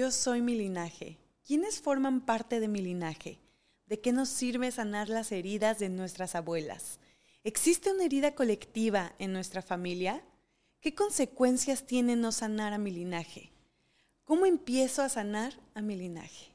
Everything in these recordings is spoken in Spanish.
Yo soy mi linaje. ¿Quiénes forman parte de mi linaje? ¿De qué nos sirve sanar las heridas de nuestras abuelas? ¿Existe una herida colectiva en nuestra familia? ¿Qué consecuencias tiene no sanar a mi linaje? ¿Cómo empiezo a sanar a mi linaje?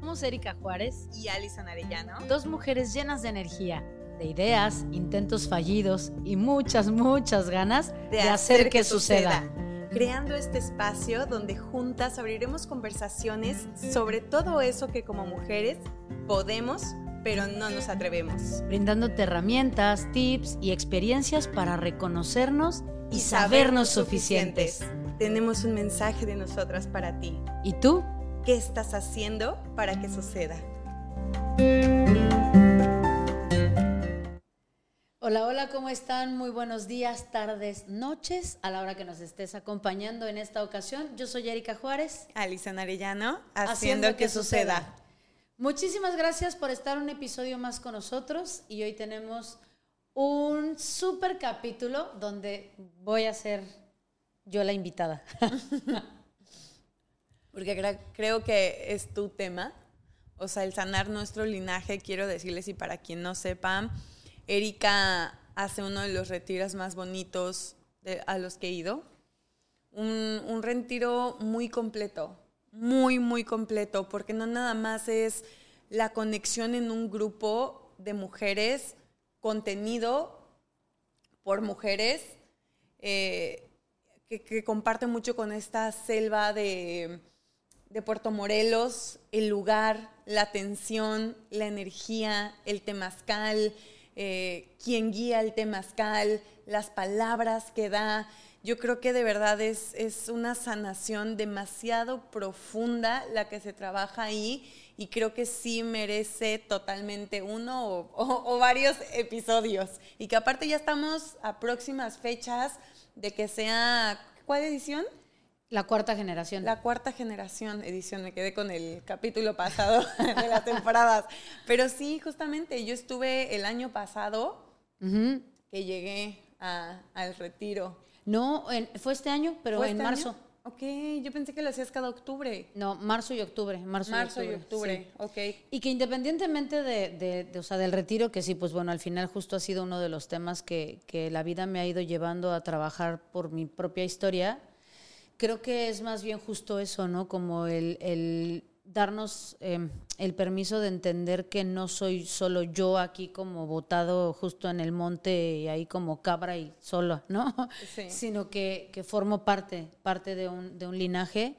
Somos Erika Juárez y Alison Arellano, dos mujeres llenas de energía, de ideas, intentos fallidos y muchas, muchas ganas de, hacer, que, suceda. Creando este espacio donde juntas abriremos conversaciones sobre todo eso que como mujeres podemos, pero no nos atrevemos. Brindándote herramientas, tips y experiencias para reconocernos y, sabernos suficientes. Tenemos un mensaje de nosotras para ti. ¿Y tú? ¿Qué estás haciendo para que suceda? Hola, hola, ¿cómo están? Muy buenos días, tardes, noches, a la hora que nos estés acompañando en esta ocasión. Yo soy Erika Juárez. Alison Arellano, haciendo, que, suceda. Muchísimas gracias por estar un episodio más con nosotros y hoy tenemos un súper capítulo donde voy a ser yo la invitada. porque creo que es tu tema, o sea, el sanar nuestro linaje, quiero decirles, y para quien no sepa, Erika hace uno de los retiros más bonitos a los que he ido, un, un retiro muy completo, muy, muy completo, porque no nada más es la conexión en un grupo de mujeres, contenido por mujeres, eh, que, comparte mucho con esta selva de de Puerto Morelos, el lugar, la atención, la energía, el temazcal, eh, quien guía el temazcal, las palabras que da. Yo creo que de verdad es, es una sanación demasiado profunda la que se trabaja ahí y creo que sí merece totalmente uno o varios episodios. Y que aparte ya estamos a próximas fechas de que sea, ¿cuál edición? La cuarta generación. La cuarta generación edición, me quedé con el capítulo pasado de las temporadas. Pero sí, justamente, yo estuve el año pasado que llegué al retiro. No, fue este año, pero en este marzo. Ok, yo pensé que lo hacías cada octubre. No, marzo y octubre. Marzo, y octubre, ok. Y que independientemente de, o sea, del retiro, que sí, pues bueno, al final justo ha sido uno de los temas que, que la vida me ha ido llevando a trabajar por mi propia historia, creo que es más bien justo eso, ¿no? Como el, darnos em, el permiso de entender que no soy solo yo aquí como botado justo en el monte y ahí como cabra y sola, ¿no? Sino que, formo parte, parte de un, de un linaje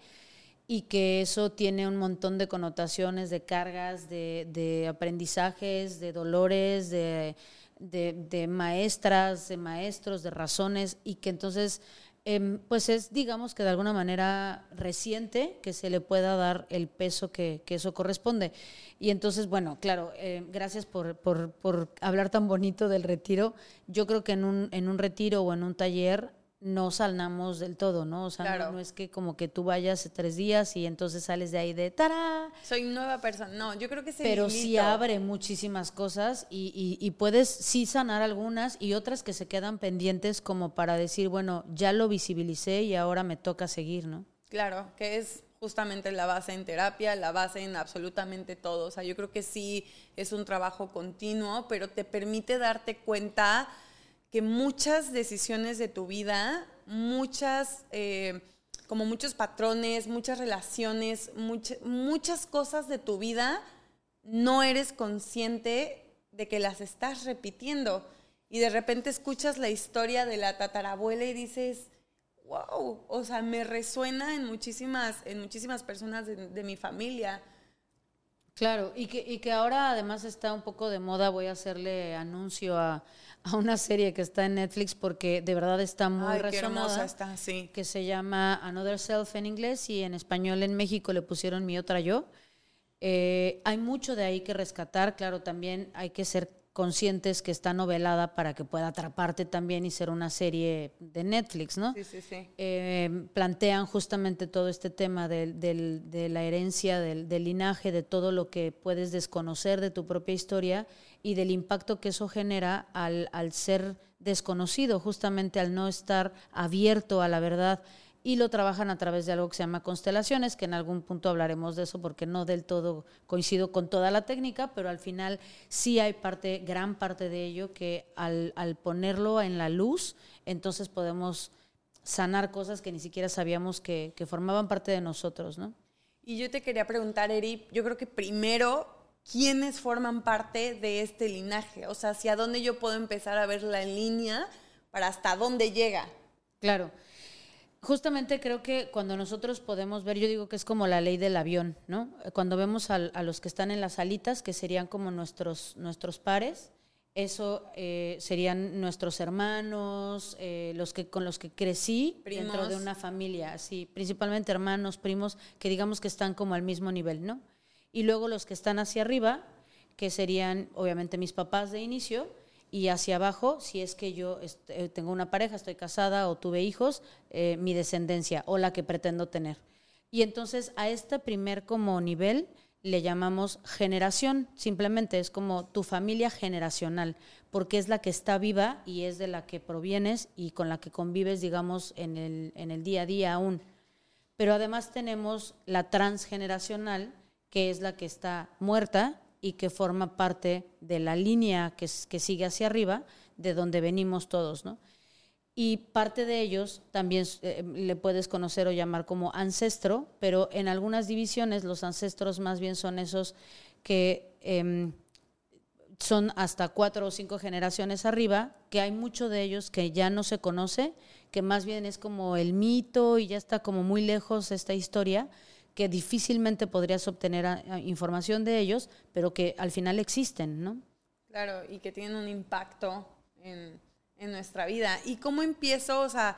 y que eso tiene un montón de connotaciones, de cargas, de, de aprendizajes, de dolores, de, de, maestras, de maestros, de razones, y que entonces Em, pues es, digamos que de alguna manera reciente que se le pueda dar el peso que, eso corresponde. Y entonces, bueno, claro, eh, gracias por, por, hablar tan bonito del retiro. Yo creo que en un, en un retiro o en un taller no sanamos del todo, ¿no? O sea, no, es que como que tú vayas tres días y entonces sales de ahí de ¡tará! Soy nueva persona. No, yo creo que se Pero sí abre muchísimas cosas y, y, puedes sí sanar algunas y otras que se quedan pendientes como para decir, bueno, ya lo visibilicé y ahora me toca seguir, ¿no? Claro, que es justamente la base en terapia, la base en absolutamente todo. O sea, yo creo que sí es un trabajo continuo, pero te permite darte cuenta que muchas decisiones de tu vida, muchas, eh, como muchos patrones, muchas relaciones, muchas cosas de tu vida, no eres consciente de que las estás repitiendo. Y de repente escuchas la historia de la tatarabuela y dices, wow, o sea, me resuena en muchísimas, en muchísimas personas de, mi familia. Claro, y que, y que ahora además está un poco de moda, voy a hacerle anuncio a, a una serie que está en Netflix porque de verdad está muy Ay, resonada. está, sí. Que se llama Another Self en inglés y en español en México le pusieron Mi Otra Yo. Eh, hay mucho de ahí que rescatar, claro, también hay que ser conscientes que está novelada para que pueda atraparte también y ser una serie de Netflix, ¿no? Sí, sí, sí. Eh, plantean justamente todo este tema de la herencia, del, del, linaje, de todo lo que puedes desconocer de tu propia historia y del impacto que eso genera al, al ser desconocido, justamente al no estar abierto a la verdad y lo trabajan a través de algo que se llama constelaciones, que en algún punto hablaremos de eso porque no del todo coincido con toda la técnica, pero al final sí hay parte, gran parte de ello que al, al ponerlo en la luz, entonces podemos sanar cosas que ni siquiera sabíamos que, que formaban parte de nosotros, ¿no? Y yo te quería preguntar, Eri, yo creo que primero, ¿quiénes forman parte de este linaje? O sea, ¿hacia dónde yo puedo empezar a ver la línea para hasta dónde llega? Claro. Justamente creo que cuando nosotros podemos ver, yo digo que es como la ley del avión, ¿no? Cuando vemos a, a los que están en las alitas, que serían como nuestros, nuestros pares, eso eh, serían nuestros hermanos, eh, los que con los que crecí dentro de una familia, así, principalmente hermanos, primos, que digamos que están como al mismo nivel, ¿no? Y luego los que están hacia arriba, que serían obviamente mis papás de inicio, y hacia abajo, si es que yo eh, tengo una pareja, estoy casada o tuve hijos, mi descendencia o la que pretendo tener. Y entonces a este primer como nivel le llamamos generación, simplemente es como tu familia generacional, porque es la que está viva y es de la que provienes y con la que convives, digamos, en el, en el día a día aún. Pero además tenemos la transgeneracional, que es la que está muerta y que forma parte de la línea que, que sigue hacia arriba, de donde venimos todos, ¿no? y parte de ellos también eh, le puedes conocer o llamar como ancestro, pero en algunas divisiones los ancestros más bien son esos que em, son hasta cuatro o cinco generaciones arriba, que hay mucho de ellos que ya no se conoce, que más bien es como el mito y ya está como muy lejos esta historia, que difícilmente podrías obtener información de ellos, pero que al final existen, ¿no? Claro, y que tienen un impacto en en nuestra vida. ¿Y cómo empiezo? O sea,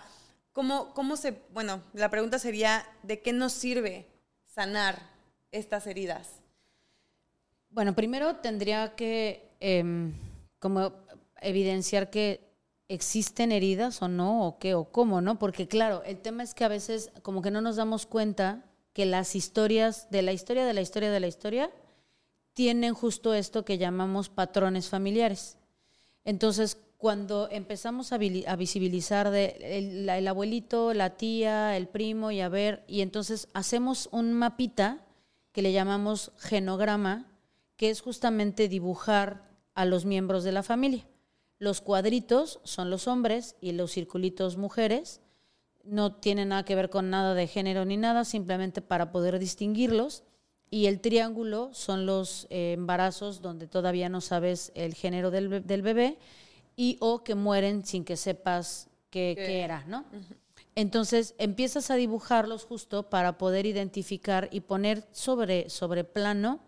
¿cómo, cómo se... Bueno, la pregunta sería, ¿de qué nos sirve sanar estas heridas? Bueno, primero tendría que em, como evidenciar que existen heridas o no, o qué, o cómo, ¿no? Porque claro, el tema es que a veces como que no nos damos cuenta que las historias, de la historia, de la historia, de la historia, tienen justo esto que llamamos patrones familiares. Entonces, cuando empezamos a, visibilizar el, abuelito, la tía, el primo y a ver, y entonces hacemos un mapita que le llamamos genograma, que es justamente dibujar a los miembros de la familia. Los cuadritos son los hombres y los circulitos mujeres. No tienen nada que ver con nada de género ni nada, simplemente para poder distinguirlos. Y el triángulo son los eh, embarazos donde todavía no sabes el género del, del bebé y o que mueren sin que sepas qué, era, ¿no? Entonces empiezas a dibujarlos justo para poder identificar y poner sobre, sobre plano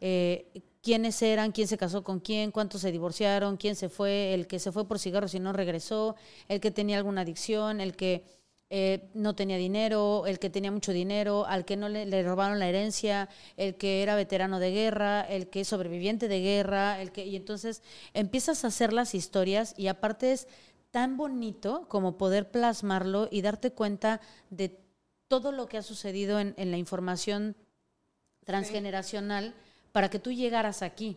eh, quiénes eran, quién se casó con quién, cuántos se divorciaron, quién se fue, el que se fue por cigarros y no regresó, el que tenía alguna adicción, el que eh, no tenía dinero, el que tenía mucho dinero, al que no le, robaron la herencia, el que era veterano de guerra, el que es sobreviviente de guerra, el que y entonces empiezas a hacer las historias y aparte es tan bonito como poder plasmarlo y darte cuenta de todo lo que ha sucedido en, la información transgeneracional para que tú llegaras aquí.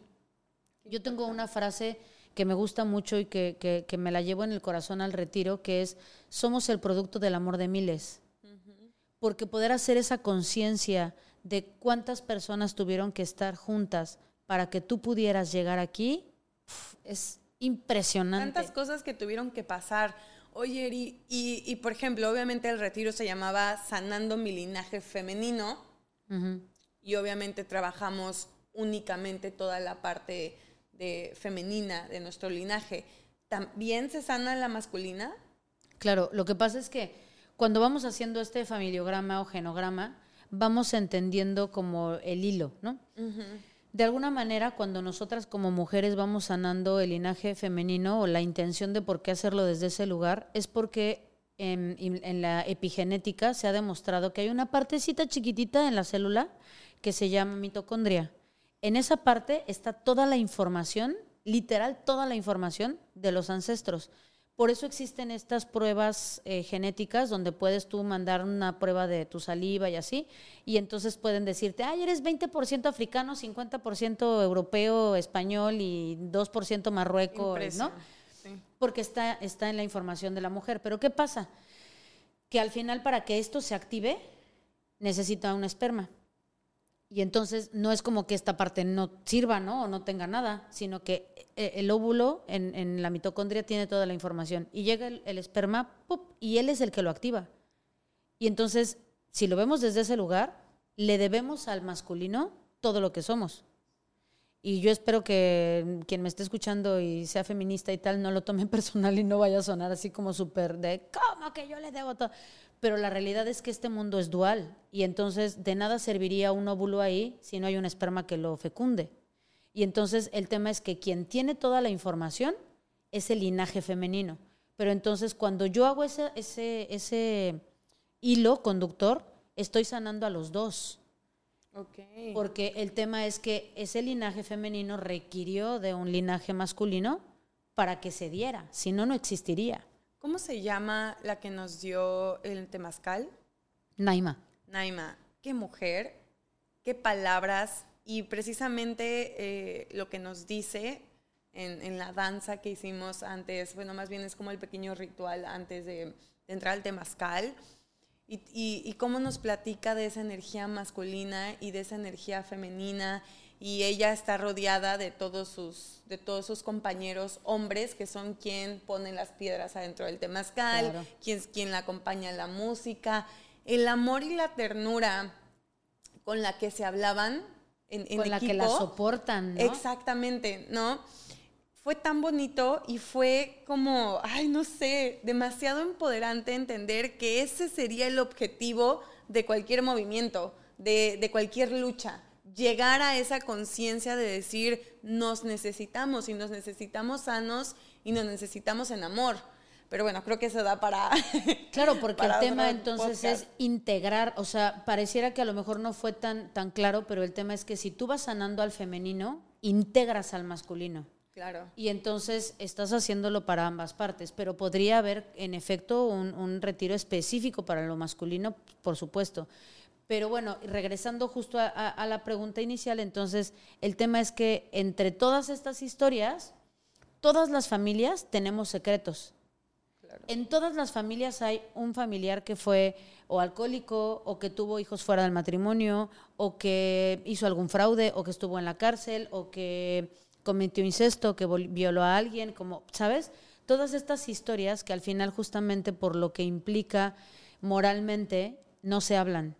Yo tengo una frase que me gusta mucho y que, que, me la llevo en el corazón al retiro, que es, somos el producto del amor de miles. Porque poder hacer esa conciencia de cuántas personas tuvieron que estar juntas para que tú pudieras llegar aquí, es impresionante. Tantas cosas que tuvieron que pasar. Oye, y, y, por ejemplo, obviamente el retiro se llamaba Sanando mi linaje femenino y obviamente trabajamos únicamente toda la parte femenina de nuestro linaje, ¿también se sana la masculina? Claro, lo que pasa es que cuando vamos haciendo este familiograma o genograma, vamos entendiendo como el hilo, ¿no? De alguna manera, cuando nosotras como mujeres vamos sanando el linaje femenino o la intención de por qué hacerlo desde ese lugar, es porque en, en, la epigenética se ha demostrado que hay una partecita chiquitita en la célula que se llama mitocondria. En esa parte está toda la información, literal toda la información de los ancestros. Por eso existen estas pruebas eh, genéticas donde puedes tú mandar una prueba de tu saliva y así, y entonces pueden decirte, ay, eres 20% africano, 50% europeo, español y 2% marrueco, ¿no? porque está, está en la información de la mujer. Pero ¿qué pasa? Que al final para que esto se active necesita un esperma. Y entonces no es como que esta parte no sirva, ¿no? O no tenga nada, sino que eh, el óvulo en, la mitocondria tiene toda la información. Y llega el, esperma, y él es el que lo activa. Y entonces, si lo vemos desde ese lugar, le debemos al masculino todo lo que somos. Y yo espero que quien me esté escuchando y sea feminista y tal no lo tome personal y no vaya a sonar así como súper de, ¿cómo que yo le debo todo? Pero la realidad es que este mundo es dual y entonces de nada serviría un óvulo ahí si no hay un esperma que lo fecunde. Y entonces el tema es que quien tiene toda la información es el linaje femenino. Pero entonces cuando yo hago ese, ese, ese hilo conductor, estoy sanando a los dos. Porque el tema es que ese linaje femenino requirió de un linaje masculino para que se diera, si no, no existiría. ¿Cómo se llama la que nos dio el temazcal? Naima. Naima, qué mujer, qué palabras y precisamente eh, lo que nos dice en, la danza que hicimos antes, bueno, más bien es como el pequeño ritual antes de, entrar al temazcal. Y, y, cómo nos platica de esa energía masculina y de esa energía femenina y ella está rodeada de todos sus, de todos sus compañeros hombres que son quien pone las piedras adentro del temazcal, quien, quien la acompaña en la música. El amor y la ternura con la que se hablaban en, en con la que la soportan, ¿no? Exactamente, ¿no? Fue tan bonito y fue como, ay, no sé, demasiado empoderante entender que ese sería el objetivo de cualquier movimiento, de, de cualquier lucha llegar a esa conciencia de decir, nos necesitamos y nos necesitamos sanos y nos necesitamos en amor. Pero bueno, creo que se da para... Claro, porque el tema entonces es integrar, o sea, pareciera que a lo mejor no fue tan, tan claro, pero el tema es que si tú vas sanando al femenino, integras al masculino. Claro. Y entonces estás haciéndolo para ambas partes, pero podría haber en efecto un, un retiro específico para lo masculino, por supuesto. Pero bueno, regresando justo a, la pregunta inicial, entonces el tema es que entre todas estas historias, todas las familias tenemos secretos. En todas las familias hay un familiar que fue o alcohólico, o que tuvo hijos fuera del matrimonio, o que hizo algún fraude, o que estuvo en la cárcel, o que cometió incesto, que violó a alguien, como, ¿sabes? Todas estas historias que al final justamente por lo que implica moralmente no se hablan.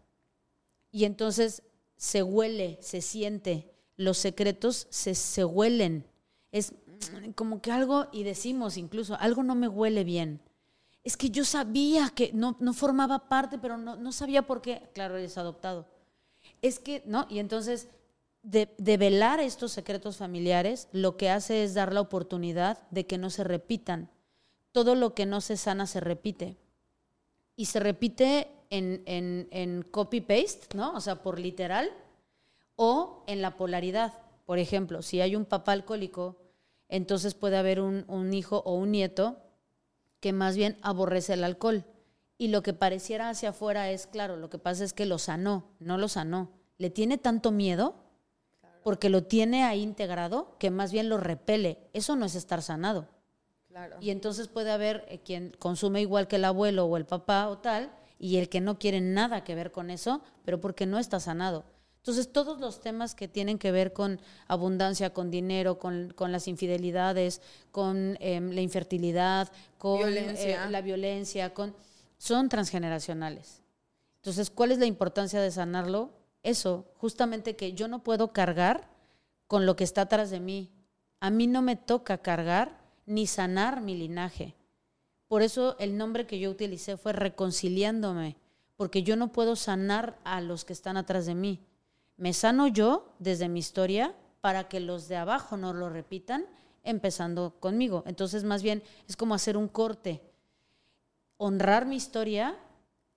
Y entonces se huele, se siente, los secretos se, se huelen. Es como que algo, y decimos incluso, algo no me huele bien. Es que yo sabía que no, no formaba parte, pero no, no, sabía por qué. Claro, es adoptado. Es que, ¿no? Y entonces, de, de, velar estos secretos familiares, lo que hace es dar la oportunidad de que no se repitan. Todo lo que no se sana se repite. Y se repite en, copy-paste, ¿no? O sea, por literal, o en la polaridad. Por ejemplo, si hay un papá alcohólico, entonces puede haber un, un hijo o un nieto que más bien aborrece el alcohol. Y lo que pareciera hacia afuera es, claro, lo que pasa es que lo sanó, no lo sanó. Le tiene tanto miedo porque lo tiene ahí integrado que más bien lo repele. Eso no es estar sanado. Y entonces puede haber eh, quien consume igual que el abuelo o el papá o tal, y el que no quiere nada que ver con eso, pero porque no está sanado. Entonces, todos los temas que tienen que ver con abundancia, con dinero, con, las infidelidades, con em, la infertilidad, con eh, la violencia, con, son transgeneracionales. Entonces, ¿cuál es la importancia de sanarlo? Eso, justamente que yo no puedo cargar con lo que está atrás de mí. A mí no me toca cargar ni sanar mi linaje. Por eso el nombre que yo utilicé fue reconciliándome, porque yo no puedo sanar a los que están atrás de mí. Me sano yo desde mi historia para que los de abajo no lo repitan, empezando conmigo. Entonces, más bien es como hacer un corte, honrar mi historia,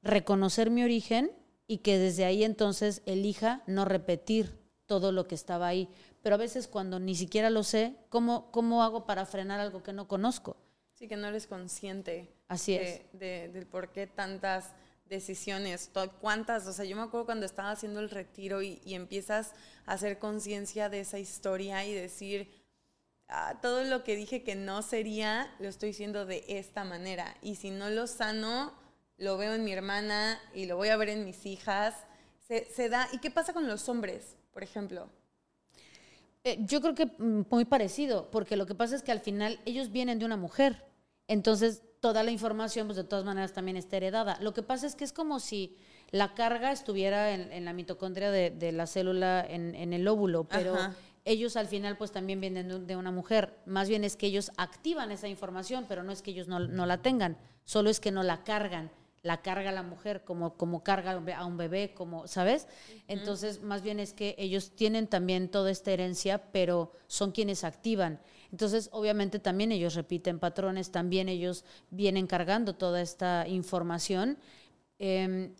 reconocer mi origen y que desde ahí entonces elija no repetir todo lo que estaba ahí. Pero a veces cuando ni siquiera lo sé, ¿cómo, cómo hago para frenar algo que no conozco? Sí, que no eres consciente. Así de, es. del por qué tantas decisiones, cuántas, o sea, yo me acuerdo cuando estaba haciendo el retiro y, empiezas a hacer conciencia de esa historia y decir, ah, todo lo que dije que no sería, lo estoy diciendo de esta manera. Y si no lo sano, lo veo en mi hermana y lo voy a ver en mis hijas. Se, se da. ¿Y qué pasa con los hombres, por ejemplo? Eh, yo creo que mm, muy parecido, porque lo que pasa es que al final ellos vienen de una mujer. Entonces, toda la información, pues de todas maneras también está heredada. Lo que pasa es que es como si la carga estuviera en, la mitocondria de, la célula, en, el óvulo, pero ellos al final pues también vienen de, una mujer. Más bien es que ellos activan esa información, pero no es que ellos no, la tengan, solo es que no la cargan. La carga la mujer como, como carga a un bebé, como, ¿sabes? Entonces, más bien es que ellos tienen también toda esta herencia, pero son quienes activan. Entonces, obviamente también ellos repiten patrones, también ellos vienen cargando toda esta información. Em,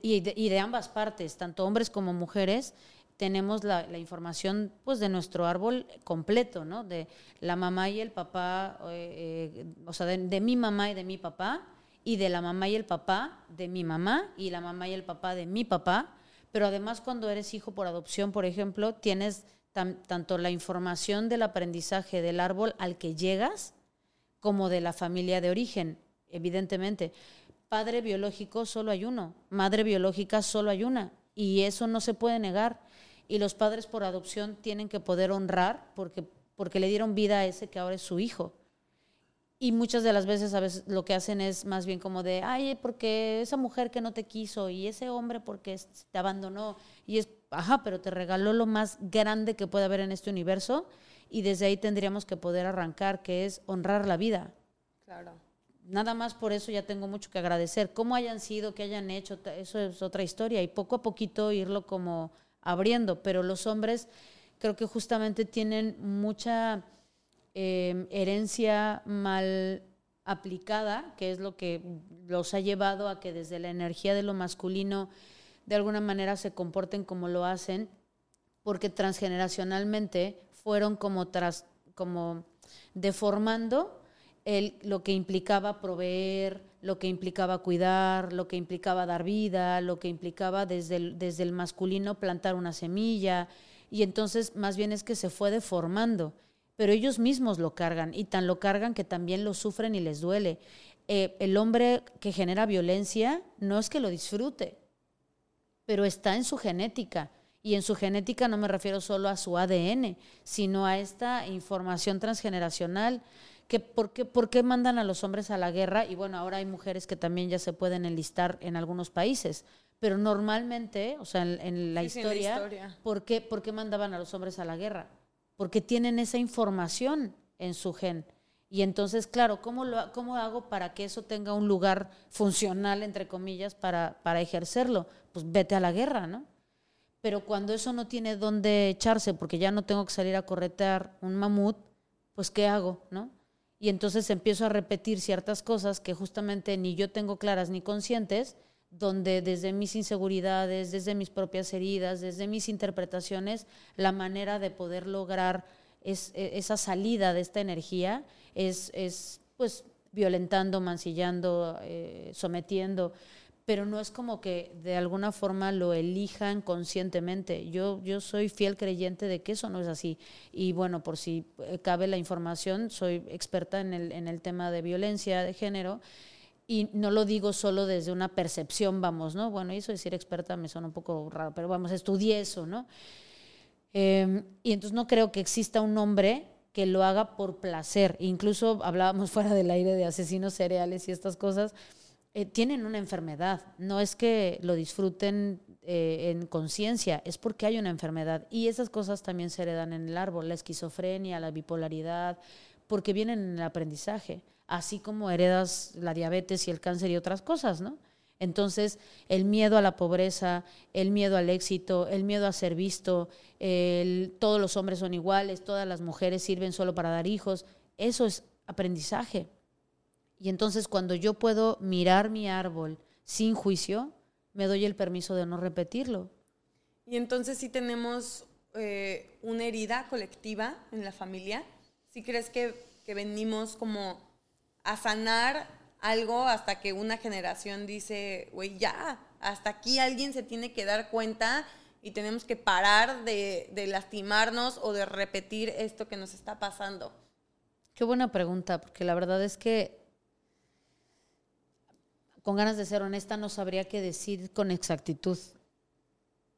y, de, ambas partes, tanto hombres como mujeres, tenemos la, información pues de nuestro árbol completo, ¿no? De la mamá y el papá, eh, eh, o sea, de, mi mamá y de mi papá, y de la mamá y el papá de mi mamá, y la mamá y el papá de mi papá. Pero además cuando eres hijo por adopción, por ejemplo, tienes tanto la información del aprendizaje del árbol al que llegas, como de la familia de origen, evidentemente padre biológico solo hay uno, madre biológica solo hay una, y eso no se puede negar. Y los padres por adopción tienen que poder honrar porque, porque le dieron vida a ese que ahora es su hijo. Y muchas de las veces a veces lo que hacen es más bien como de, ay, porque esa mujer que no te quiso y ese hombre porque te abandonó y es, ajá, pero te regaló lo más grande que puede haber en este universo y desde ahí tendríamos que poder arrancar, que es honrar la vida. Claro nada más por eso ya tengo mucho que agradecer. Cómo hayan sido, qué hayan hecho, eso es otra historia y poco a poquito irlo como abriendo, pero los hombres creo que justamente tienen mucha em, herencia mal aplicada, que es lo que los ha llevado a que desde la energía de lo masculino de alguna manera se comporten como lo hacen, porque transgeneracionalmente fueron como, tras, como deformando lo que implicaba proveer, lo que implicaba cuidar, lo que implicaba dar vida, lo que implicaba desde el, desde el masculino plantar una semilla. Y entonces más bien es que se fue deformando, pero ellos mismos lo cargan y tan lo cargan que también lo sufren y les duele. Eh, el hombre que genera violencia no es que lo disfrute, pero está en su genética. Y en su genética no me refiero solo a su ADN, sino a esta información transgeneracional que por qué, por qué mandan a los hombres a la guerra y bueno, ahora hay mujeres que también ya se pueden enlistar en algunos países, pero normalmente, o sea, en, la, historia, ¿por, qué, ¿por qué mandaban a los hombres a la guerra? Porque tienen esa información en su gen. Y entonces, claro, ¿cómo, ¿cómo hago para que eso tenga un lugar funcional, entre comillas, para, para ejercerlo? Pues vete a la guerra, ¿no? Pero cuando eso no tiene dónde echarse, porque ya no tengo que salir a corretear un mamut, pues ¿qué hago, no? y entonces empiezo a repetir ciertas cosas que justamente ni yo tengo claras ni conscientes, donde desde mis inseguridades, desde mis propias heridas, desde mis interpretaciones, la manera de poder lograr e, esa salida de esta energía es, es pues violentando, mancillando, eh, sometiendo pero no es como que de alguna forma lo elijan conscientemente. Yo, yo soy fiel creyente de que eso no es así. Y bueno, por si eh, cabe la información, soy experta en el, en el tema de violencia de género. Y no lo digo solo desde una percepción, vamos, ¿no? Bueno, eso decir experta me suena un poco raro, pero vamos, estudié eso, ¿no? Em, y entonces no creo que exista un hombre que lo haga por placer. Incluso hablábamos fuera del aire de asesinos cereales y estas cosas eh, tienen una enfermedad. No es que lo disfruten eh, en conciencia, es porque hay una enfermedad. Y esas cosas también se heredan en el árbol, la esquizofrenia, la bipolaridad, porque vienen en el aprendizaje, así como heredas la diabetes y el cáncer y otras cosas, ¿no? Entonces, el miedo a la pobreza, el miedo al éxito, el miedo a ser visto, todos los hombres son iguales, todas las mujeres sirven solo para dar hijos, eso es aprendizaje. Y entonces cuando yo puedo mirar mi árbol sin juicio, me doy el permiso de no repetirlo. Y entonces si tenemos eh, una herida colectiva en la familia, si crees que, que venimos como a sanar algo hasta que una generación dice, güey, ya, hasta aquí alguien se tiene que dar cuenta y tenemos que parar de, lastimarnos o de repetir esto que nos está pasando? Qué buena pregunta, porque la verdad es que con ganas de ser honesta no sabría qué decir con exactitud.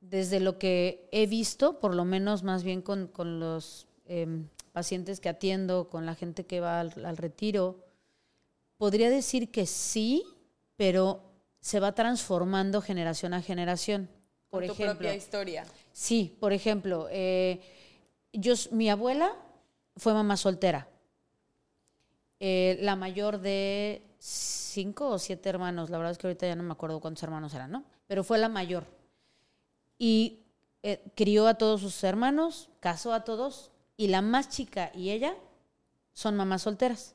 Desde lo que he visto, por lo menos más bien con, con los em, pacientes que atiendo, con la gente que va al retiro, podría decir que sí, pero se va transformando generación a generación. Por tu ejemplo, propia historia. Sí, por ejemplo, eh, yo, mi abuela fue mamá soltera. Eh, la mayor de cinco o siete hermanos, la verdad es que ahorita ya no me acuerdo cuántos hermanos eran, ¿no? Pero fue la mayor. Y eh, crió a todos sus hermanos, casó a todos, y la más chica y ella son mamás solteras.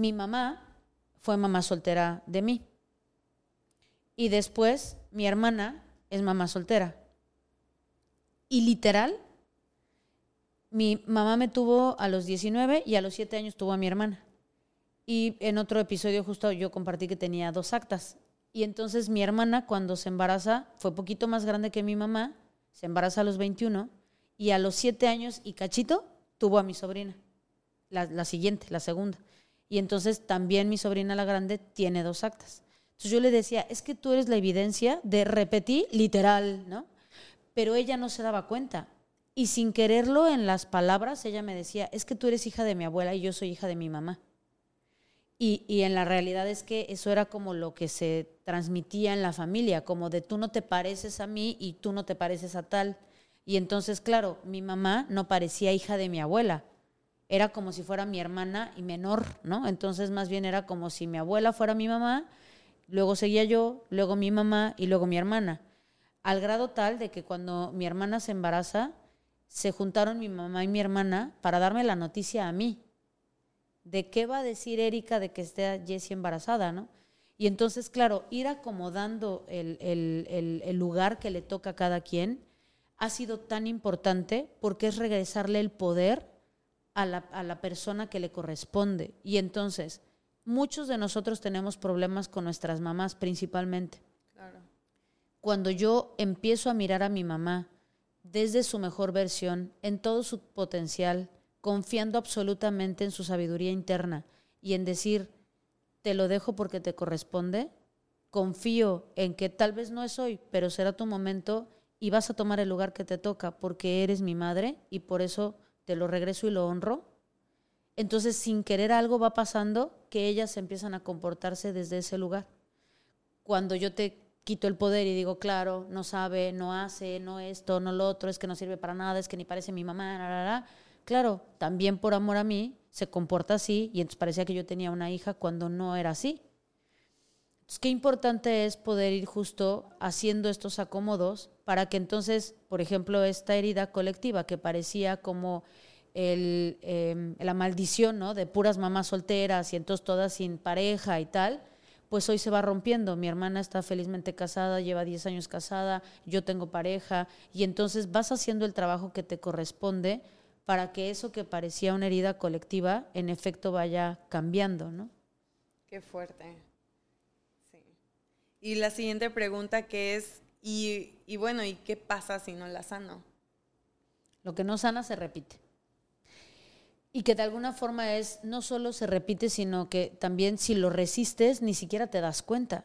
Mi mamá fue mamá soltera de mí. Y después mi hermana es mamá soltera. Y literal, mi mamá me tuvo a los 19 y a los 7 años tuvo a mi hermana. Y en otro episodio justo yo compartí que tenía dos actas. Y entonces mi hermana cuando se embaraza fue poquito más grande que mi mamá, se embaraza a los 21 y a los 7 años y cachito tuvo a mi sobrina, la, la siguiente, la segunda. Y entonces también mi sobrina la grande tiene dos actas. Entonces yo le decía, es que tú eres la evidencia de repetir literal, ¿no? Pero ella no se daba cuenta. Y sin quererlo en las palabras, ella me decía, es que tú eres hija de mi abuela y yo soy hija de mi mamá. Y, y, en la realidad es que eso era como lo que se transmitía en la familia, como de tú no te pareces a mí y tú no te pareces a tal. Y entonces, claro, mi mamá no parecía hija de mi abuela, era como si fuera mi hermana y menor, ¿no? Entonces más bien era como si mi abuela fuera mi mamá luego seguía yo, luego mi mamá y luego mi hermana. Al grado tal de que cuando mi hermana se embaraza, se juntaron mi mamá y mi hermana para darme la noticia a mí. ¿De qué va a decir Erika de que esté Jessie embarazada, no? Y entonces, claro, ir acomodando el, el, el, el lugar que le toca a cada quien ha sido tan importante porque es regresarle el poder a la, a la persona que le corresponde. Y entonces, muchos de nosotros tenemos problemas con nuestras mamás principalmente. Claro. Cuando yo empiezo a mirar a mi mamá desde su mejor versión, en todo su potencial, confiando absolutamente en su sabiduría interna y en decir, te lo dejo porque te corresponde, confío en que tal vez no es hoy, pero será tu momento y vas a tomar el lugar que te toca porque eres mi madre y por eso te lo regreso y lo honro entonces, sin querer algo va pasando que ellas empiezan a comportarse desde ese lugar. Cuando yo te quito el poder y digo, claro, no sabe, no hace, no esto, no lo otro, es que no sirve para nada, es que ni parece mi mamá, claro, también por amor a mí se comporta así y entonces parecía que yo tenía una hija cuando no era así. Qué importante es poder ir justo haciendo estos acomodos para que entonces, por ejemplo, esta herida colectiva que parecía como el, eh, la maldición ¿no? de puras mamás solteras y entonces todas sin pareja y tal, pues hoy se va rompiendo. Mi hermana está felizmente casada, lleva 10 años casada, yo tengo pareja, y entonces vas haciendo el trabajo que te corresponde para que eso que parecía una herida colectiva, en efecto vaya cambiando, ¿no? Qué fuerte. Y la siguiente pregunta que es, y, y bueno, ¿y qué pasa si no la sano? Lo que no sana se repite. Y que de alguna forma es, no solo se repite, sino que también si lo resistes, ni siquiera te das cuenta.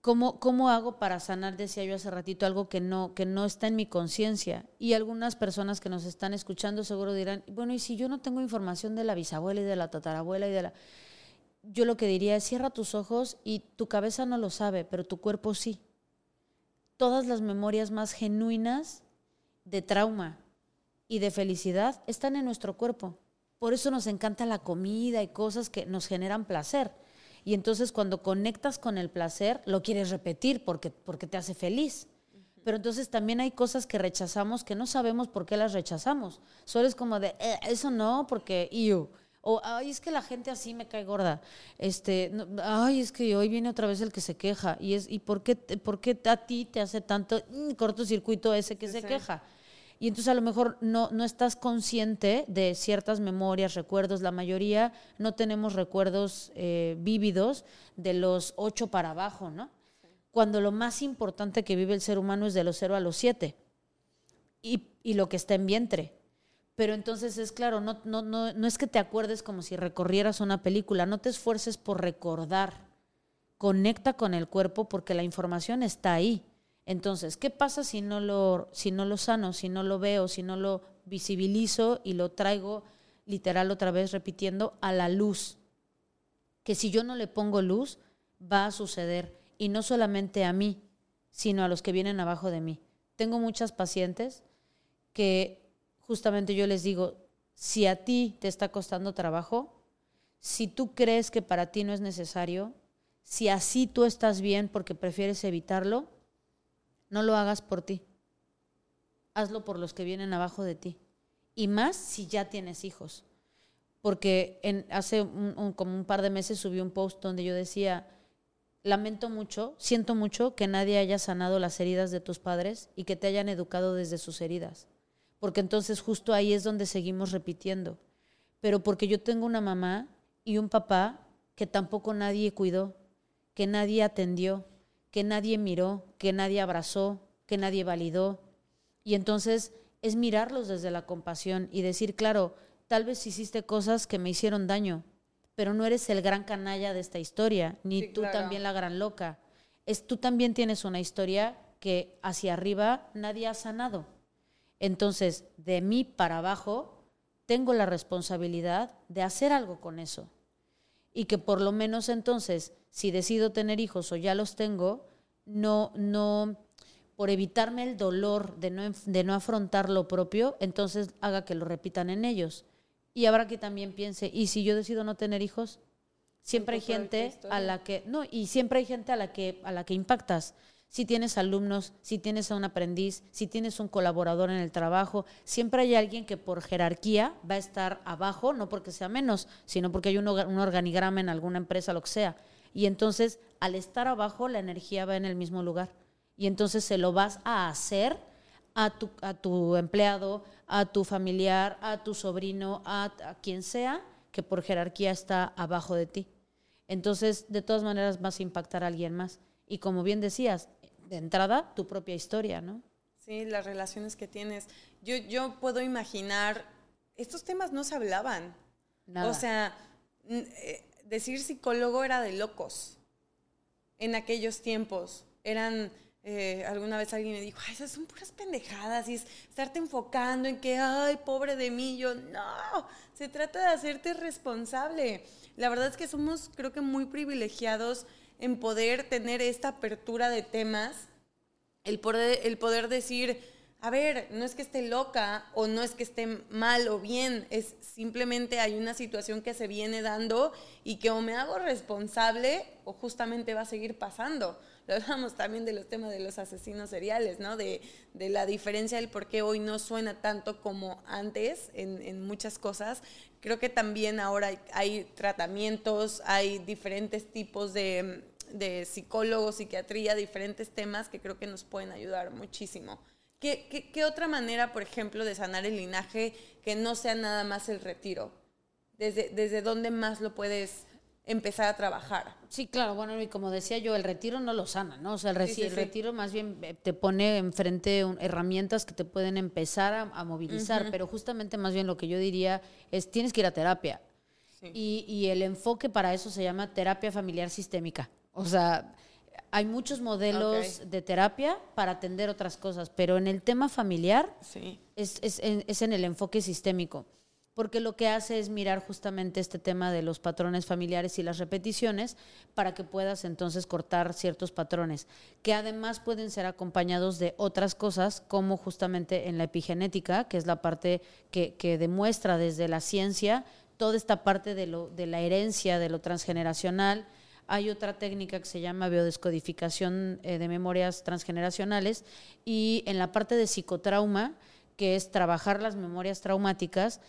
¿Cómo, ¿Cómo hago para sanar, decía yo hace ratito, algo que no, que no está en mi conciencia? Y algunas personas que nos están escuchando seguro dirán, bueno, ¿y si yo no tengo información de la bisabuela y de la tatarabuela y de la... Yo lo que diría es, cierra tus ojos y tu cabeza no lo sabe, pero tu cuerpo sí. Todas las memorias más genuinas de trauma, y de felicidad están en nuestro cuerpo. Por eso nos encanta la comida y cosas que nos generan placer. Y entonces cuando conectas con el placer, lo quieres repetir porque, porque te hace feliz. Pero entonces también hay cosas que rechazamos que no sabemos por qué las rechazamos. Solo es como de, eh, eso no, porque you. O, ay, es que la gente así me cae gorda. Este, ay, es que hoy viene otra vez el que se queja. Y, es, ¿y por qué, por qué a ti te hace tanto mm, cortocircuito ese que se queja? y entonces a lo mejor no, no estás consciente de ciertas memorias, recuerdos. La mayoría no tenemos recuerdos eh, vívidos de los ocho para abajo, ¿no? cuando lo más importante que vive el ser humano es de los 0 a los 7 y, y lo que está en vientre. Pero entonces es claro, no, no, no, no es que te acuerdes como si recorrieras una película, no te esfuerces por recordar. Conecta con el cuerpo porque la información está ahí. Entonces, ¿qué pasa si no lo, si no lo sano, si no lo veo, si no lo visibilizo y lo traigo literal otra vez repitiendo a la luz? Que si yo no le pongo luz, va a suceder. Y no solamente a mí, sino a los que vienen abajo de mí. Tengo muchas pacientes que justamente yo les digo, si a ti te está costando trabajo, si tú crees que para ti no es necesario, si así tú estás bien porque prefieres evitarlo, no lo hagas por ti. Hazlo por los que vienen abajo de ti. Y más si ya tienes hijos. Porque en, hace como un par de meses subí un post donde yo decía, lamento mucho, siento mucho que nadie haya sanado las heridas de tus padres y que te hayan educado desde sus heridas porque entonces justo ahí es donde seguimos repitiendo. Pero porque yo tengo una mamá y un papá que tampoco nadie cuidó, que nadie atendió, que nadie miró, que nadie abrazó, que nadie validó. Y entonces es mirarlos desde la compasión y decir, claro, tal vez hiciste cosas que me hicieron daño, pero no eres el gran canalla de esta historia, ni tú también la gran loca. Es, tú también tienes una historia que hacia arriba nadie ha sanado. Entonces, de mí para abajo, tengo la responsabilidad de hacer algo con eso. Y que por lo menos entonces, si decido tener hijos o ya los tengo, no, no, por evitarme el dolor de no, de no afrontar lo propio, entonces haga que lo repitan en ellos. Y habrá que también piense, ¿y si yo decido no tener hijos? Siempre hay gente a la que, no, y siempre hay gente a la que, a la que impactas si tienes alumnos, si tienes a un aprendiz, si tienes un colaborador en el trabajo, siempre hay alguien que por jerarquía va a estar abajo, no porque sea menos, sino porque hay un, organigrama en alguna empresa, lo que sea. Y entonces, al estar abajo, la energía va en el mismo lugar. Y entonces se lo vas a hacer a tu, empleado, a tu familiar, a tu sobrino, a, a quien sea que por jerarquía está abajo de ti. Entonces, de todas maneras, vas a impactar a alguien más. Y como bien decías, de entrada tu propia historia, ¿no? Sí, las relaciones que tienes. Yo, yo puedo imaginar, estos temas no se hablaban. Nada. O sea, eh, decir psicólogo era de locos en aquellos tiempos. Eran, eh, alguna vez alguien me dijo, ay, esas son puras pendejadas y es estarte enfocando en que, ay, pobre de mí. Yo, no, se trata de hacerte responsable. La verdad es que somos, creo que, muy privilegiados en poder tener esta apertura de temas, el poder, el poder decir, a ver, no es que esté loca o no es que esté mal o bien, es simplemente hay una situación que se viene dando y que o me hago responsable o justamente va a seguir pasando. Hablamos también de los temas de los asesinos seriales, ¿no? De, de la diferencia del por qué hoy no suena tanto como antes en, en muchas cosas, Creo que también ahora hay, tratamientos, hay diferentes tipos de, psicólogos, psiquiatría, diferentes temas que creo que nos pueden ayudar muchísimo. ¿Qué, qué, otra manera, por ejemplo, de sanar el linaje que no sea nada más el retiro? ¿Desde, desde dónde más lo puedes empezar a trabajar. Sí, claro, bueno, y como decía yo, el retiro no lo sana, ¿no? O sea, el, retiro más bien eh, te pone enfrente herramientas que te pueden empezar a, movilizar, pero justamente más bien lo que yo diría es, tienes que ir a terapia. Y, y, el enfoque para eso se llama terapia familiar sistémica. O sea, hay muchos modelos de terapia para atender otras cosas, pero en el tema familiar es, es, es en el enfoque sistémico porque lo que hace es mirar justamente este tema de los patrones familiares y las repeticiones para que puedas entonces cortar ciertos patrones, que además pueden ser acompañados de otras cosas, como justamente en la epigenética, que es la parte que, demuestra desde la ciencia toda esta parte de, lo, de la herencia, de lo transgeneracional. Hay otra técnica que se llama biodescodificación eh, de memorias transgeneracionales y en la parte de psicotrauma, que es trabajar las memorias traumáticas,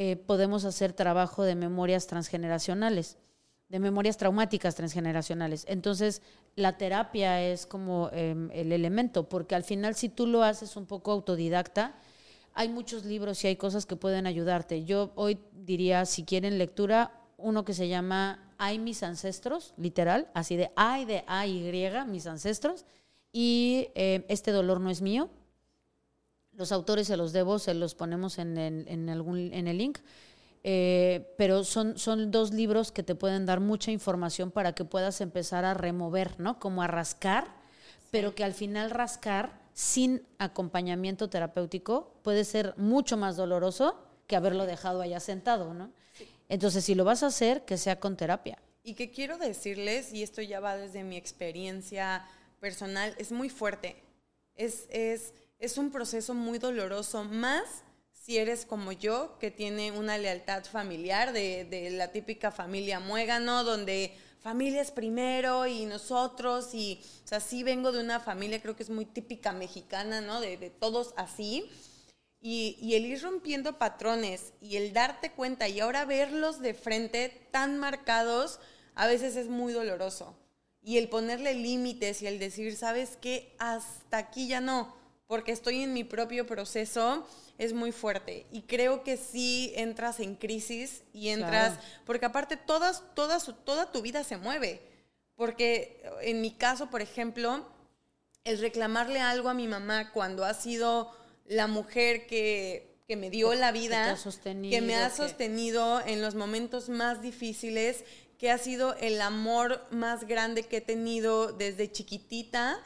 eh, podemos hacer trabajo de memorias transgeneracionales, de memorias traumáticas transgeneracionales. Entonces, la terapia es como em, el elemento, porque al final si tú lo haces un poco autodidacta, hay muchos libros y hay cosas que pueden ayudarte. Yo hoy diría, si quieren lectura, uno que se llama Hay mis ancestros, literal, así de ay de A y mis ancestros, y eh, este dolor no es mío. Los autores se los debo, se los ponemos en el, en algún, en el link. Eh, pero son, son dos libros que te pueden dar mucha información para que puedas empezar a remover, ¿no? Como a rascar, pero que al final rascar sin acompañamiento terapéutico puede ser mucho más doloroso que haberlo dejado allá sentado, ¿no? Entonces, si lo vas a hacer, que sea con terapia. Y que quiero decirles, y esto ya va desde mi experiencia personal, es muy fuerte. Es, es, es un proceso muy doloroso, más si eres como yo, que tiene una lealtad familiar de, de la típica familia muégano, donde familia es primero y nosotros, y o sea, sí vengo de una familia, creo que es muy típica mexicana, ¿no? De, todos así. Y, y, el ir rompiendo patrones y el darte cuenta y ahora verlos de frente tan marcados, a veces es muy doloroso. Y el ponerle límites y el decir, ¿sabes qué? Hasta aquí ya no, porque estoy en mi propio proceso es muy fuerte. Y creo que sí entras en crisis y entras, porque aparte todas, todas, toda tu vida se mueve. Porque en mi caso, por ejemplo, el reclamarle algo a mi mamá cuando ha sido la mujer que, que me dio la vida, que, me ha sostenido en los momentos más difíciles, que ha sido el amor más grande que he tenido desde chiquitita,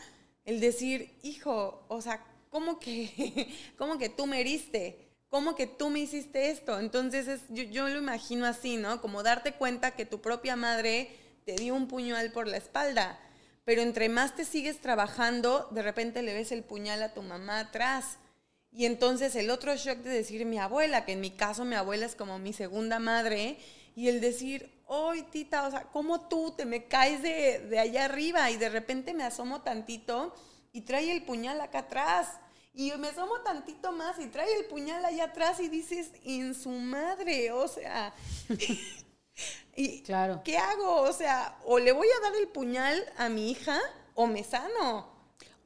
el decir, hijo, o sea, ¿cómo que, cómo que tú me heriste? ¿Cómo que tú me hiciste esto? Entonces es, yo, lo imagino así, ¿no? Como darte cuenta que tu propia madre te dio un puñal por la espalda, pero entre más te sigues trabajando, de repente le ves el puñal a tu mamá atrás. Y entonces el otro shock de decir mi abuela, que en mi caso mi abuela es como mi segunda madre, y el decir, hoy tita, o sea, ¿cómo tú te me caes de, de allá arriba? Y de repente me asomo tantito y trae el puñal acá atrás. Y me asomo tantito más y trae el puñal allá atrás y dices, en su madre, o sea. y, claro. ¿Qué hago? O sea, o le voy a dar el puñal a mi hija o me sano.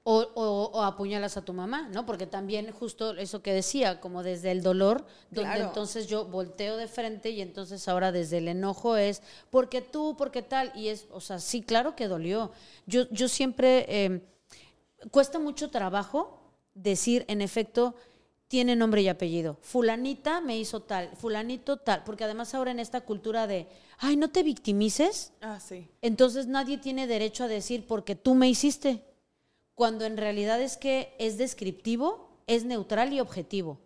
O, o, apuñalas a tu mamá, ¿no? Porque también justo eso que decía, como desde el dolor, donde entonces yo volteo de frente y entonces ahora desde el enojo es, porque tú, porque tal, y es, o sea, sí, claro que dolió. Yo, yo siempre, eh, cuesta mucho trabajo decir, en efecto, tiene nombre y apellido. Fulanita me hizo tal, fulanito tal, porque además ahora en esta cultura de, ay, no te victimices. Ah, sí. Entonces nadie tiene derecho a decir porque tú me hiciste, cuando en realidad es que es descriptivo, es neutral y objetivo.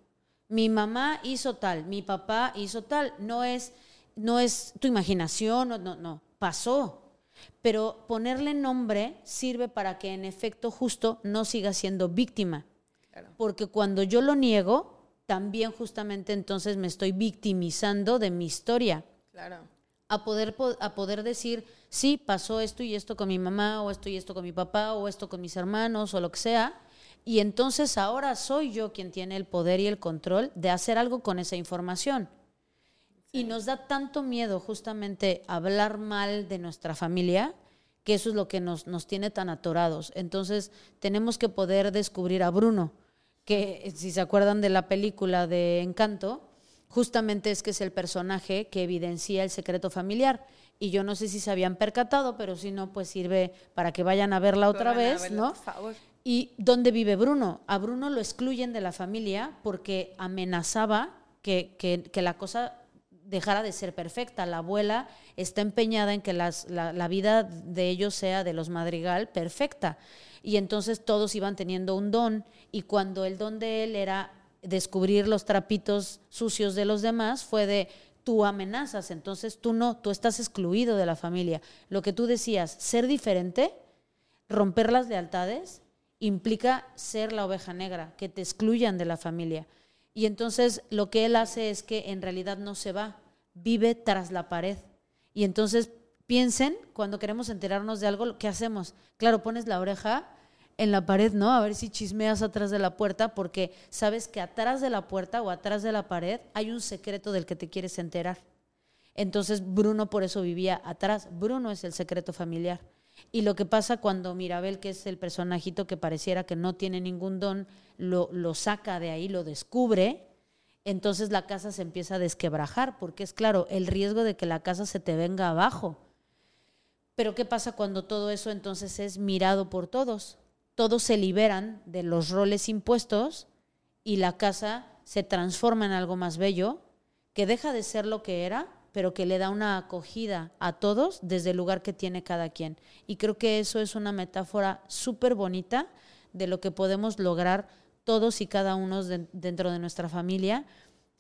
Mi mamá hizo tal, mi papá hizo tal, no es no es tu imaginación, no, no, no, pasó. Pero ponerle nombre sirve para que en efecto justo no siga siendo víctima. Porque cuando yo lo niego, también justamente entonces me estoy victimizando de mi historia. Claro. A poder, a poder decir, sí, pasó esto y esto con mi mamá, o esto y esto con mi papá, o esto con mis hermanos, o lo que sea. Y entonces ahora soy yo quien tiene el poder y el control de hacer algo con esa información. Y nos da tanto miedo justamente hablar mal de nuestra familia, que eso es lo que nos, nos tiene tan atorados. Entonces tenemos que poder descubrir a Bruno que si se acuerdan de la película de Encanto, justamente es que es el personaje que evidencia el secreto familiar. Y yo no sé si se habían percatado, pero si no, pues sirve para que vayan a verla otra vez, ¿no? ¿Y dónde vive Bruno? A Bruno lo excluyen de la familia porque amenazaba que, que, la cosa dejara de ser perfecta. La abuela está empeñada en que la, la, vida de ellos sea de los madrigal perfecta y entonces todos iban teniendo un don y cuando el don de él era descubrir los trapitos sucios de los demás, fue de tú amenazas, entonces tú no, tú estás excluido de la familia. Lo que tú decías, ser diferente, romper las lealtades, implica ser la oveja negra, que te excluyan de la familia. Y entonces lo que él hace es que en realidad no se va, vive tras la pared. Y entonces piensen, cuando queremos enterarnos de algo, ¿qué hacemos? Claro, pones la oreja en la pared, ¿no? A ver si chismeas atrás de la puerta, porque sabes que atrás de la puerta o atrás de la pared hay un secreto del que te quieres enterar. Entonces Bruno por eso vivía atrás. Bruno es el secreto familiar. Y lo que pasa cuando Mirabel, que es el personajito que pareciera que no tiene ningún don, lo, lo saca de ahí, lo descubre, entonces la casa se empieza a desquebrajar, porque es claro, el riesgo de que la casa se te venga abajo Pero ¿qué pasa cuando todo eso entonces es mirado por todos? Todos se liberan de los roles impuestos y la casa se transforma en algo más bello, que deja de ser lo que era, pero que le da una acogida a todos desde el lugar que tiene cada quien. Y creo que eso es una metáfora súper bonita de lo que podemos lograr todos y cada uno dentro de nuestra familia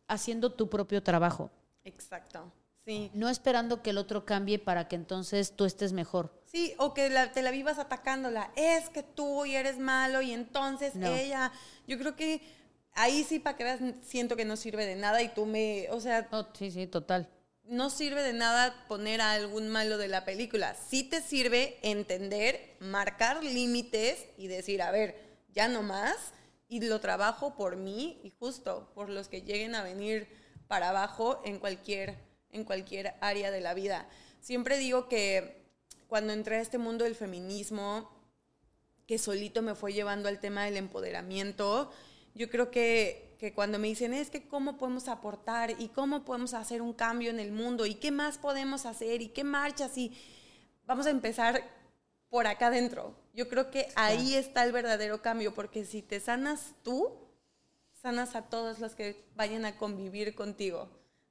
haciendo tu propio trabajo. Exacto. Sí. No esperando que el otro cambie para que entonces tú estés mejor. Sí, o que te la vivas atacándola. Es que tú y eres malo y entonces ella. Yo creo que ahí sí, para que veas, siento que no sirve de nada y tú me. O sea. sí, sí, total. No sirve de nada poner a algún malo de la película. Sí te sirve entender, marcar límites y decir, a ver, ya no más. Y lo trabajo por mí y justo por los que lleguen a venir para abajo en cualquier en cualquier área de la vida. Siempre digo que cuando entré a este mundo del feminismo, que solito me fue llevando al tema del empoderamiento, yo creo que, que cuando me dicen es que cómo podemos aportar y cómo podemos hacer un cambio en el mundo y qué más podemos hacer y qué marchas y vamos a empezar por acá adentro. Yo creo que ahí está el verdadero cambio, porque si te sanas tú, sanas a todos los que vayan a convivir contigo.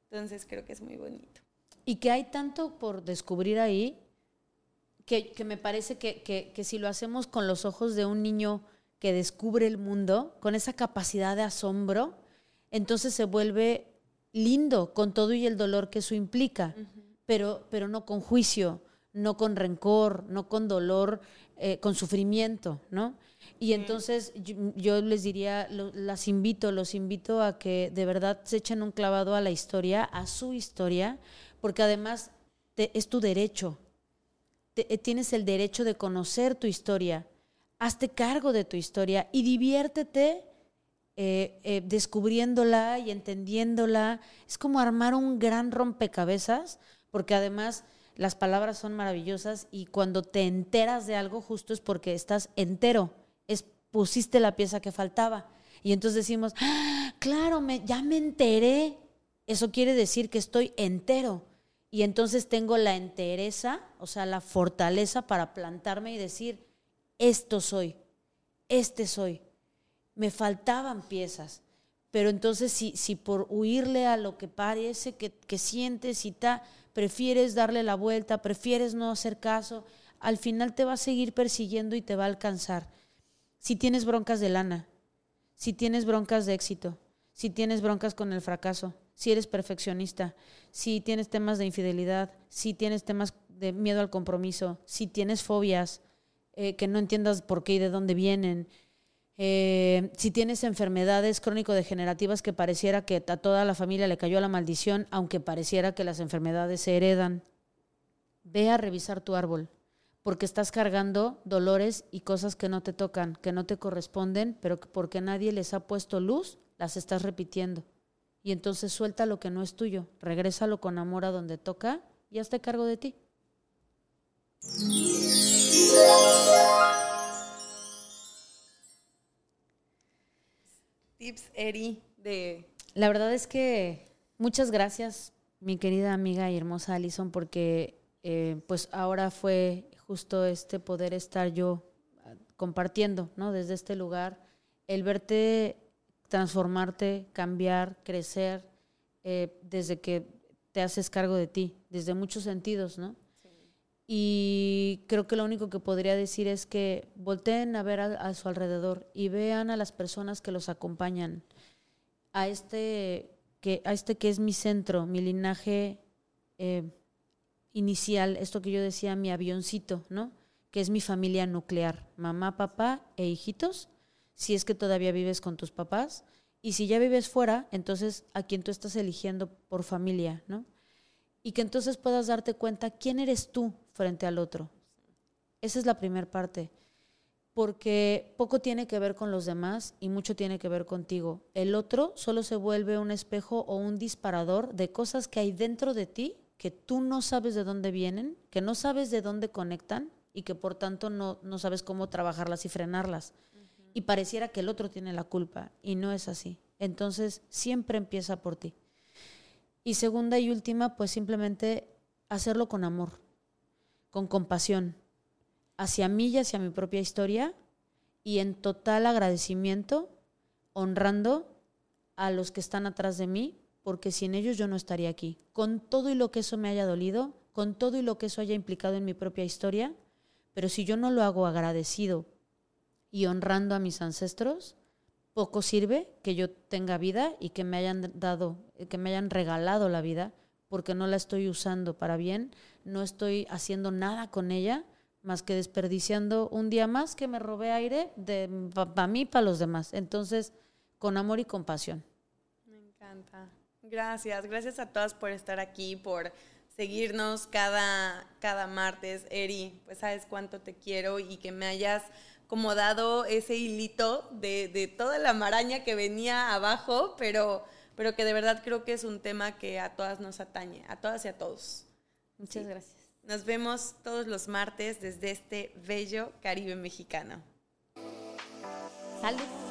Entonces creo que es muy bonito. Y que hay tanto por descubrir ahí que, me parece que, que, si lo hacemos con los ojos de un niño que descubre el mundo, con esa capacidad de asombro, entonces se vuelve lindo con todo y el dolor que eso implica, pero, pero no con juicio, no con rencor, no con dolor, eh, con sufrimiento, ¿no? Y entonces yo, les diría, las invito, los invito a que de verdad se echen un clavado a la historia, a su historia, porque además es tu derecho. Eh, tienes el derecho de conocer tu historia. Hazte cargo de tu historia y diviértete eh, eh, descubriéndola y entendiéndola. Es como armar un gran rompecabezas, porque además las palabras son maravillosas y cuando te enteras de algo justo es porque estás entero es pusiste la pieza que faltaba. Y entonces decimos, ¡Ah, claro, me, ya me enteré. Eso quiere decir que estoy entero. Y entonces tengo la entereza, o sea, la fortaleza para plantarme y decir, esto soy, este soy. Me faltaban piezas. Pero entonces si, si por huirle a lo que parece que, que sientes y ta, prefieres darle la vuelta, prefieres no hacer caso, al final te va a seguir persiguiendo y te va a alcanzar. Si tienes broncas de lana, si tienes broncas de éxito, si tienes broncas con el fracaso, si eres perfeccionista, si tienes temas de infidelidad, si tienes temas de miedo al compromiso, si tienes fobias eh, que no entiendas por qué y de dónde vienen, eh, si tienes enfermedades crónico-degenerativas que pareciera que a toda la familia le cayó la maldición, aunque pareciera que las enfermedades se heredan, ve a revisar tu árbol porque estás cargando dolores y cosas que no te tocan, que no te corresponden, pero que porque nadie les ha puesto luz, las estás repitiendo. Y entonces suelta lo que no es tuyo, regrésalo con amor a donde toca y hazte cargo de ti. Tips, Eri, de... La verdad es que muchas gracias, mi querida amiga y hermosa Alison, porque eh, pues ahora fue justo este poder estar yo ah, compartiendo, ¿no? Desde este lugar, el verte transformarte, cambiar, crecer, eh, desde que te haces cargo de ti, desde muchos sentidos, ¿no? Y creo que lo único que podría decir es que volteen a ver a, su alrededor y vean a las personas que los acompañan, a este que, a este que es mi centro, mi linaje eh, inicial, esto que yo decía, mi avioncito, ¿no? Que es mi familia nuclear, mamá, papá e hijitos, si es que todavía vives con tus papás. Y si ya vives fuera, entonces a quien tú estás eligiendo por familia, ¿no? Y que entonces puedas darte cuenta quién eres tú frente al otro. Esa es la primera parte. Porque poco tiene que ver con los demás y mucho tiene que ver contigo. El otro solo se vuelve un espejo o un disparador de cosas que hay dentro de ti que tú no sabes de dónde vienen, que no sabes de dónde conectan y que por tanto no, no sabes cómo trabajarlas y frenarlas. Y pareciera que el otro tiene la culpa y no es así. Entonces siempre empieza por ti. Y segunda y última, pues simplemente hacerlo con amor. con compasión hacia mí y hacia mi propia historia y en total agradecimiento, honrando a los que están atrás de mí, porque sin ellos yo no estaría aquí. Con todo y lo que eso me haya dolido, con todo y lo que eso haya implicado en mi propia historia, pero si yo no lo hago agradecido y honrando a mis ancestros, poco sirve que yo tenga vida y que me hayan dado, que me hayan regalado la vida, porque no la estoy usando para bien, no estoy haciendo nada con ella más que desperdiciando un día más que me robé aire para mí y para los demás. Entonces, con amor y compasión. Me encanta. Gracias, gracias a todas por estar aquí, por seguirnos cada, cada martes. Eri, pues sabes cuánto te quiero y que me hayas como dado ese hilito de, de toda la maraña que venía abajo, pero, pero que de verdad creo que es un tema que a todas nos atañe, a todas y a todos. Muchas gracias. Nos vemos todos los martes desde este bello Caribe mexicano. Salud.